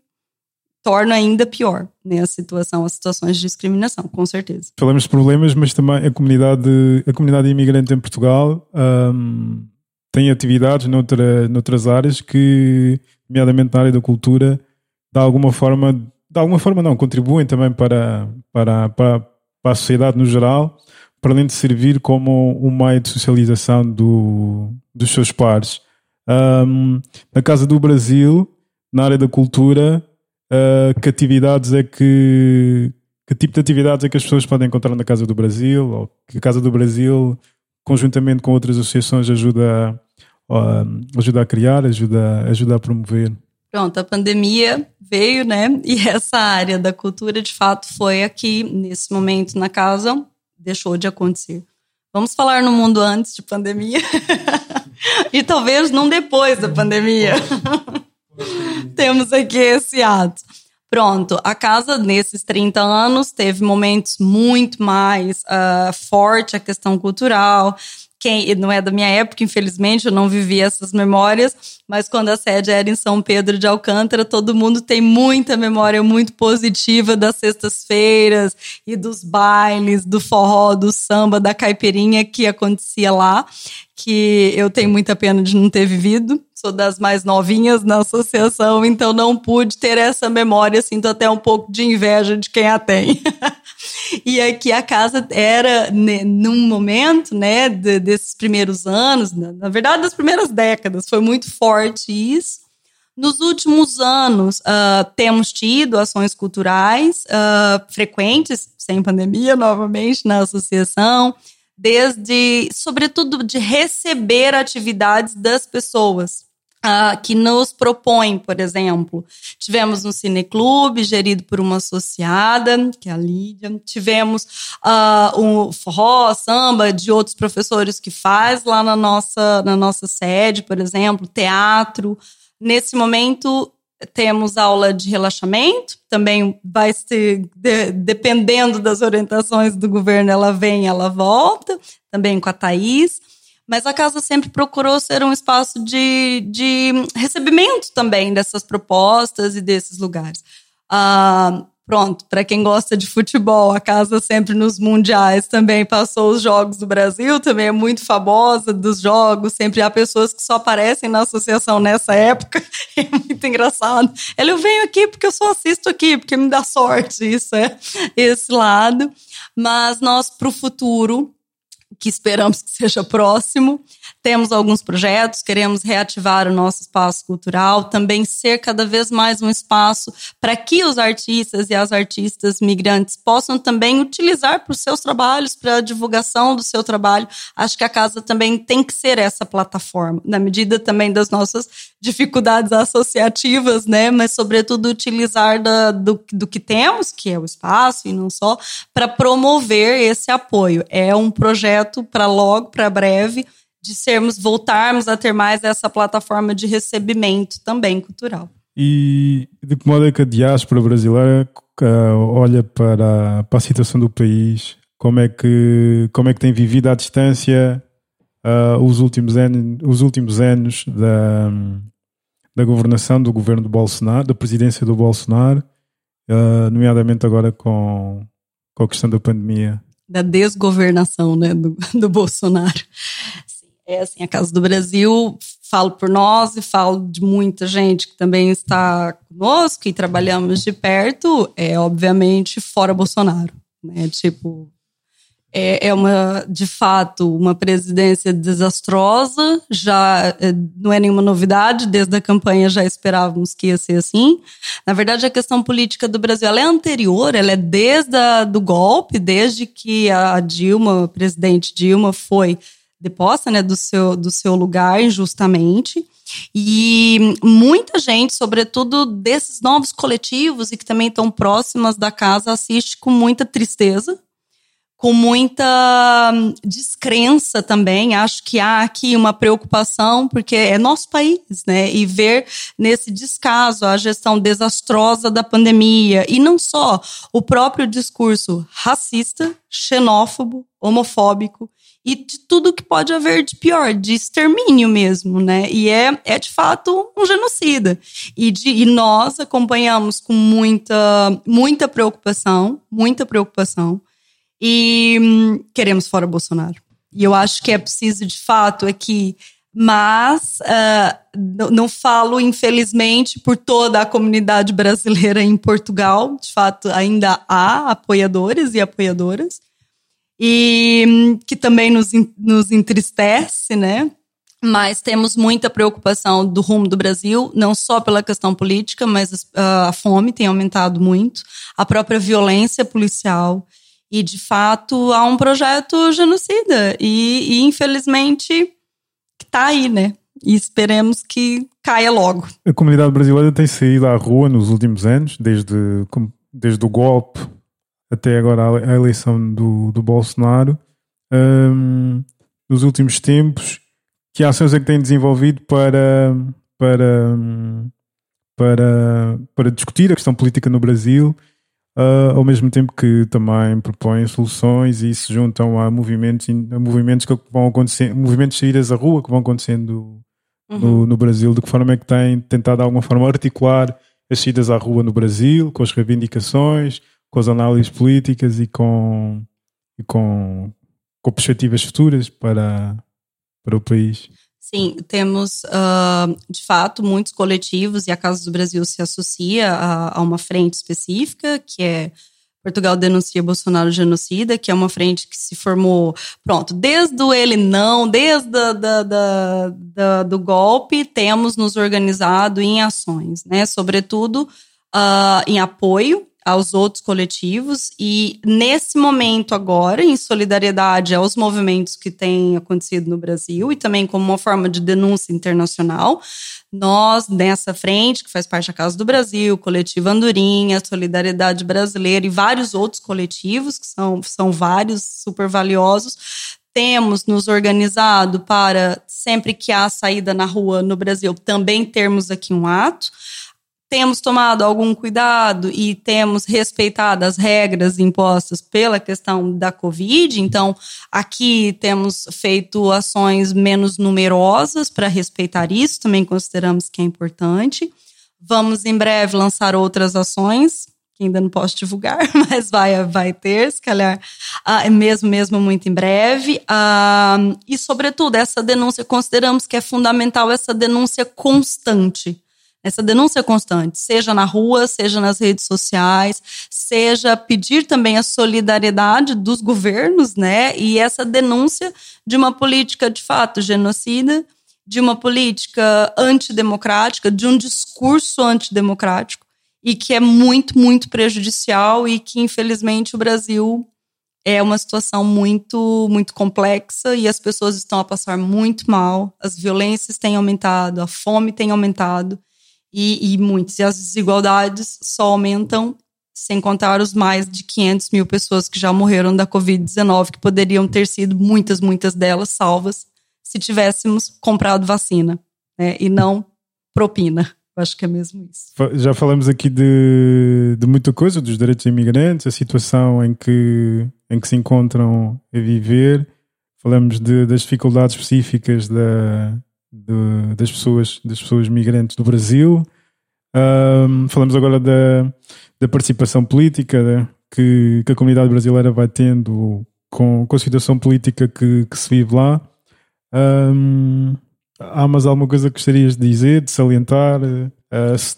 torna ainda pior né, a situação, as situações de discriminação, com certeza. Falamos de problemas, mas também a comunidade, a comunidade imigrante em Portugal um, tem atividades noutra, noutras áreas que, nomeadamente na área da cultura, de alguma forma de alguma forma não, contribuem também para, para, para, para a sociedade no geral, para além de servir como um meio de socialização do, dos seus pares. Um, na Casa do Brasil, na área da cultura, uh, que atividades é que que tipo de atividades é que as pessoas podem encontrar na Casa do Brasil ou que a Casa do Brasil conjuntamente com outras associações ajuda a, ajuda a criar, ajuda, ajuda a promover? Pronto, a pandemia veio, né? E essa área da cultura, de fato, foi aqui, nesse momento na casa, deixou de acontecer. Vamos falar no mundo antes de pandemia e talvez não depois da pandemia. Temos aqui esse ato. Pronto, a casa nesses 30 anos teve momentos muito mais uh, forte a questão cultural. Quem não é da minha época, infelizmente, eu não vivi essas memórias, mas quando a sede era em São Pedro de Alcântara, todo mundo tem muita memória muito positiva das sextas-feiras e dos bailes, do forró, do samba, da caipirinha que acontecia lá, que eu tenho muita pena de não ter vivido sou das mais novinhas na associação, então não pude ter essa memória, sinto até um pouco de inveja de quem a tem. e aqui a casa era, né, num momento, né, de, desses primeiros anos, na, na verdade das primeiras décadas, foi muito forte isso. Nos últimos anos, uh, temos tido ações culturais uh, frequentes, sem pandemia, novamente, na associação, desde, sobretudo, de receber atividades das pessoas. Uh, que nos propõe, por exemplo. Tivemos um cineclube gerido por uma associada, que é a Lídia. Tivemos uh, um forró, samba de outros professores que faz lá na nossa, na nossa sede, por exemplo, teatro. Nesse momento, temos aula de relaxamento, também vai ser, de, dependendo das orientações do governo, ela vem, ela volta, também com a Thaís. Mas a casa sempre procurou ser um espaço de, de recebimento também dessas propostas e desses lugares. Ah, pronto, para quem gosta de futebol, a casa sempre nos mundiais também passou os Jogos do Brasil, também é muito famosa dos jogos, sempre há pessoas que só aparecem na associação nessa época, é muito engraçado. Ela, eu venho aqui porque eu só assisto aqui, porque me dá sorte, isso é esse lado. Mas nós, para o futuro, que esperamos que seja próximo. Temos alguns projetos, queremos reativar o nosso espaço cultural, também ser cada vez mais um espaço para que os artistas e as artistas migrantes possam também utilizar para os seus trabalhos, para a divulgação do seu trabalho. Acho que a casa também tem que ser essa plataforma, na medida também das nossas dificuldades associativas, né? Mas, sobretudo, utilizar da, do, do que temos, que é o espaço e não só, para promover esse apoio. É um projeto para logo, para breve de sermos, voltarmos a ter mais essa plataforma de recebimento também cultural. E de que modo é que a diáspora brasileira uh, olha para, para a situação do país? Como é que, como é que tem vivido à distância uh, os, últimos anos, os últimos anos da, da governação do governo do Bolsonaro, da presidência do Bolsonaro, uh, nomeadamente agora com, com a questão da pandemia? Da desgovernação né, do, do Bolsonaro. É assim, a Casa do Brasil, falo por nós e falo de muita gente que também está conosco e trabalhamos de perto, é obviamente fora Bolsonaro, né? Tipo, é, é uma, de fato, uma presidência desastrosa, já é, não é nenhuma novidade, desde a campanha já esperávamos que ia ser assim. Na verdade, a questão política do Brasil é anterior, ela é desde o do golpe, desde que a Dilma, a presidente Dilma, foi deposta né, do, seu, do seu lugar injustamente. E muita gente, sobretudo desses novos coletivos e que também estão próximas da casa, assiste com muita tristeza, com muita hum, descrença também. Acho que há aqui uma preocupação, porque é nosso país, né? E ver nesse descaso a gestão desastrosa da pandemia. E não só o próprio discurso racista, xenófobo, homofóbico e de tudo que pode haver de pior, de extermínio mesmo, né? E é, é de fato um genocida. E, de, e nós acompanhamos com muita, muita preocupação, muita preocupação, e hum, queremos fora Bolsonaro. E eu acho que é preciso, de fato, aqui mas uh, não falo, infelizmente, por toda a comunidade brasileira em Portugal. De fato, ainda há apoiadores e apoiadoras, e hum, que também nos, nos entristece, né? Mas temos muita preocupação do rumo do Brasil, não só pela questão política, mas uh, a fome tem aumentado muito, a própria violência policial. E, de fato, há um projeto genocida. E, e infelizmente, está aí, né? E esperemos que caia logo. A comunidade brasileira tem saído à rua nos últimos anos, desde, desde o golpe até agora a eleição do, do Bolsonaro. Um, nos últimos tempos, que ações é que têm desenvolvido para, para, para, para discutir a questão política no Brasil, uh, ao mesmo tempo que também propõem soluções e se juntam a movimentos, a movimentos que vão acontecendo, movimentos de saídas à rua que vão acontecendo uhum. no, no, Brasil, de que forma é que têm tentado de alguma forma articular as saídas à rua no Brasil, com as reivindicações, com as análises políticas e com, e com, com perspectivas futuras para, para o país. Sim, temos uh, de fato muitos coletivos e a Casa do Brasil se associa a, a, uma frente específica, que é Portugal Denuncia Bolsonaro Genocida, que é uma frente que se formou, pronto, desde o ele não, desde da, da, da, da do golpe, temos nos organizado em ações, né? Sobretudo uh, em apoio aos outros coletivos e nesse momento agora, em solidariedade aos movimentos que têm acontecido no Brasil e também como uma forma de denúncia internacional, nós nessa frente, que faz parte da Casa do Brasil, Coletivo Andorinha, Solidariedade Brasileira e vários outros coletivos, que são, são vários super valiosos, temos nos organizado para sempre que há saída na rua no Brasil também termos aqui um ato temos tomado algum cuidado e temos respeitado as regras impostas pela questão da Covid. Então, aqui temos feito ações menos numerosas para respeitar isso, também consideramos que é importante. Vamos em breve lançar outras ações, que ainda não posso divulgar, mas vai, vai ter, se calhar, uh, mesmo, mesmo muito em breve. Uh, e, sobretudo, essa denúncia, consideramos que é fundamental essa denúncia constante essa denúncia constante, seja na rua, seja nas redes sociais, seja pedir também a solidariedade dos governos, né? E essa denúncia de uma política de fato genocida, de uma política antidemocrática, de um discurso antidemocrático e que é muito, muito prejudicial e que infelizmente o Brasil é uma situação muito, muito complexa e as pessoas estão a passar muito mal, as violências têm aumentado, a fome tem aumentado e, e muitos. E as desigualdades só aumentam, sem contar os mais de 500 mil pessoas que já morreram da Covid-19, que poderiam ter sido muitas, muitas delas salvas se tivéssemos comprado vacina, né? E não propina. Eu acho que é mesmo isso. Já falamos aqui de, de muita coisa, dos direitos imigrantes, a situação em que, em que se encontram a viver. Falamos de, das dificuldades específicas da, de, das, pessoas, das pessoas migrantes do Brasil. Um, falamos agora da, da participação política né, que, que, a comunidade brasileira vai tendo com, com a situação política que, que se vive lá. Um, há mais alguma coisa que gostarias de dizer, de salientar, uh,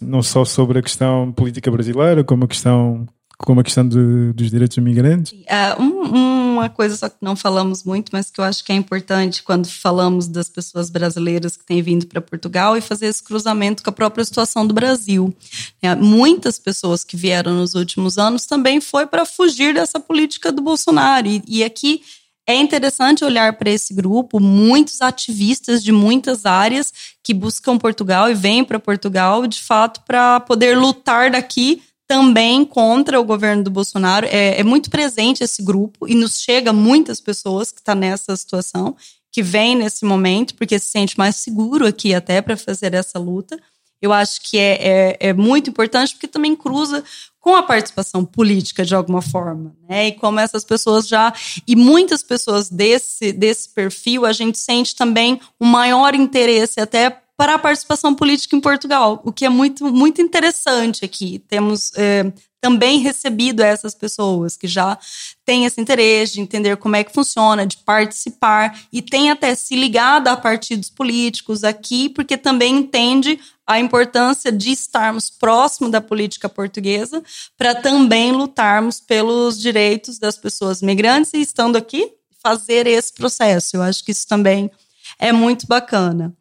não só sobre a questão política brasileira, como a questão como a questão dos direitos imigrantes? Uh, um, uma coisa só que não falamos muito, mas que eu acho que é importante quando falamos das pessoas brasileiras que têm vindo para Portugal e fazer esse cruzamento com a própria situação do Brasil. É, muitas pessoas que vieram nos últimos anos também foi para fugir dessa política do Bolsonaro. E, e aqui é interessante olhar para esse grupo, muitos ativistas de muitas áreas que buscam Portugal e vêm para Portugal, de fato, para poder lutar daqui também contra o governo do Bolsonaro. É, é muito presente esse grupo e nos chega muitas pessoas que estão tá nessa situação, que vêm nesse momento, porque se sente mais seguro aqui até para fazer essa luta. Eu acho que é, é, é, muito importante porque também cruza com a participação política de alguma forma, né? E como essas pessoas já e muitas pessoas desse desse perfil a gente sente também um maior interesse até para a participação política em Portugal, o que é muito, muito interessante aqui. Temos é, também recebido essas pessoas que já têm esse interesse de entender como é que funciona, de participar e tem até se ligado a partidos políticos aqui, porque também entende a importância de estarmos próximo da política portuguesa para também lutarmos pelos direitos das pessoas migrantes e estando aqui fazer esse processo. Eu acho que isso também é muito bacana.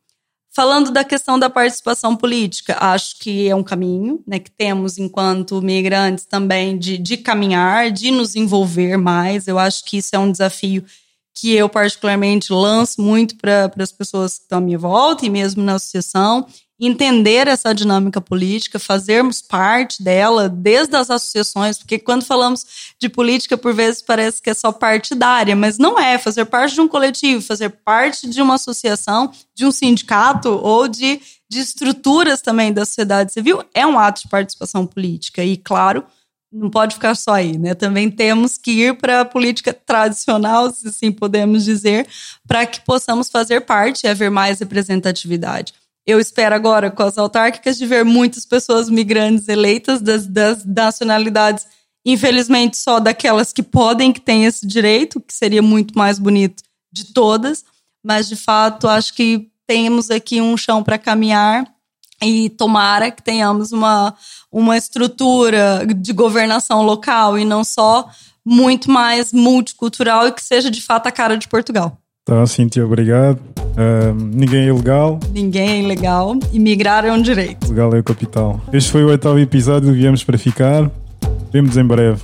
Falando da questão da participação política, acho que é um caminho né, que temos enquanto migrantes também de, de caminhar, de nos envolver mais. Eu acho que isso é um desafio que eu particularmente lanço muito para as pessoas que estão à minha volta e mesmo na associação, entender essa dinâmica política, fazermos parte dela desde as associações, porque quando falamos de política, por vezes parece que é só partidária, mas não é. Fazer parte de um coletivo, fazer parte de uma associação, de um sindicato ou de, de estruturas também da sociedade civil é um ato de participação política. E, claro, não pode ficar só aí, né? Também temos que ir para a política tradicional, se assim podemos dizer, para que possamos fazer parte e haver mais representatividade. Eu espero agora, com as autárquicas, de ver muitas pessoas migrantes eleitas das, das nacionalidades, infelizmente só daquelas que podem, que têm esse direito, que seria muito mais bonito de todas, mas de fato acho que temos aqui um chão para caminhar e tomara que tenhamos uma, uma estrutura de governação local e não só muito mais multicultural e que seja de fato a cara de Portugal. Tá, Cintia, obrigado. Uh, ninguém é ilegal. Ninguém é ilegal. Imigrar é um direito. Legal é o capital. Este foi o oitavo episódio do Viemos para Ficar. Vemos em breve.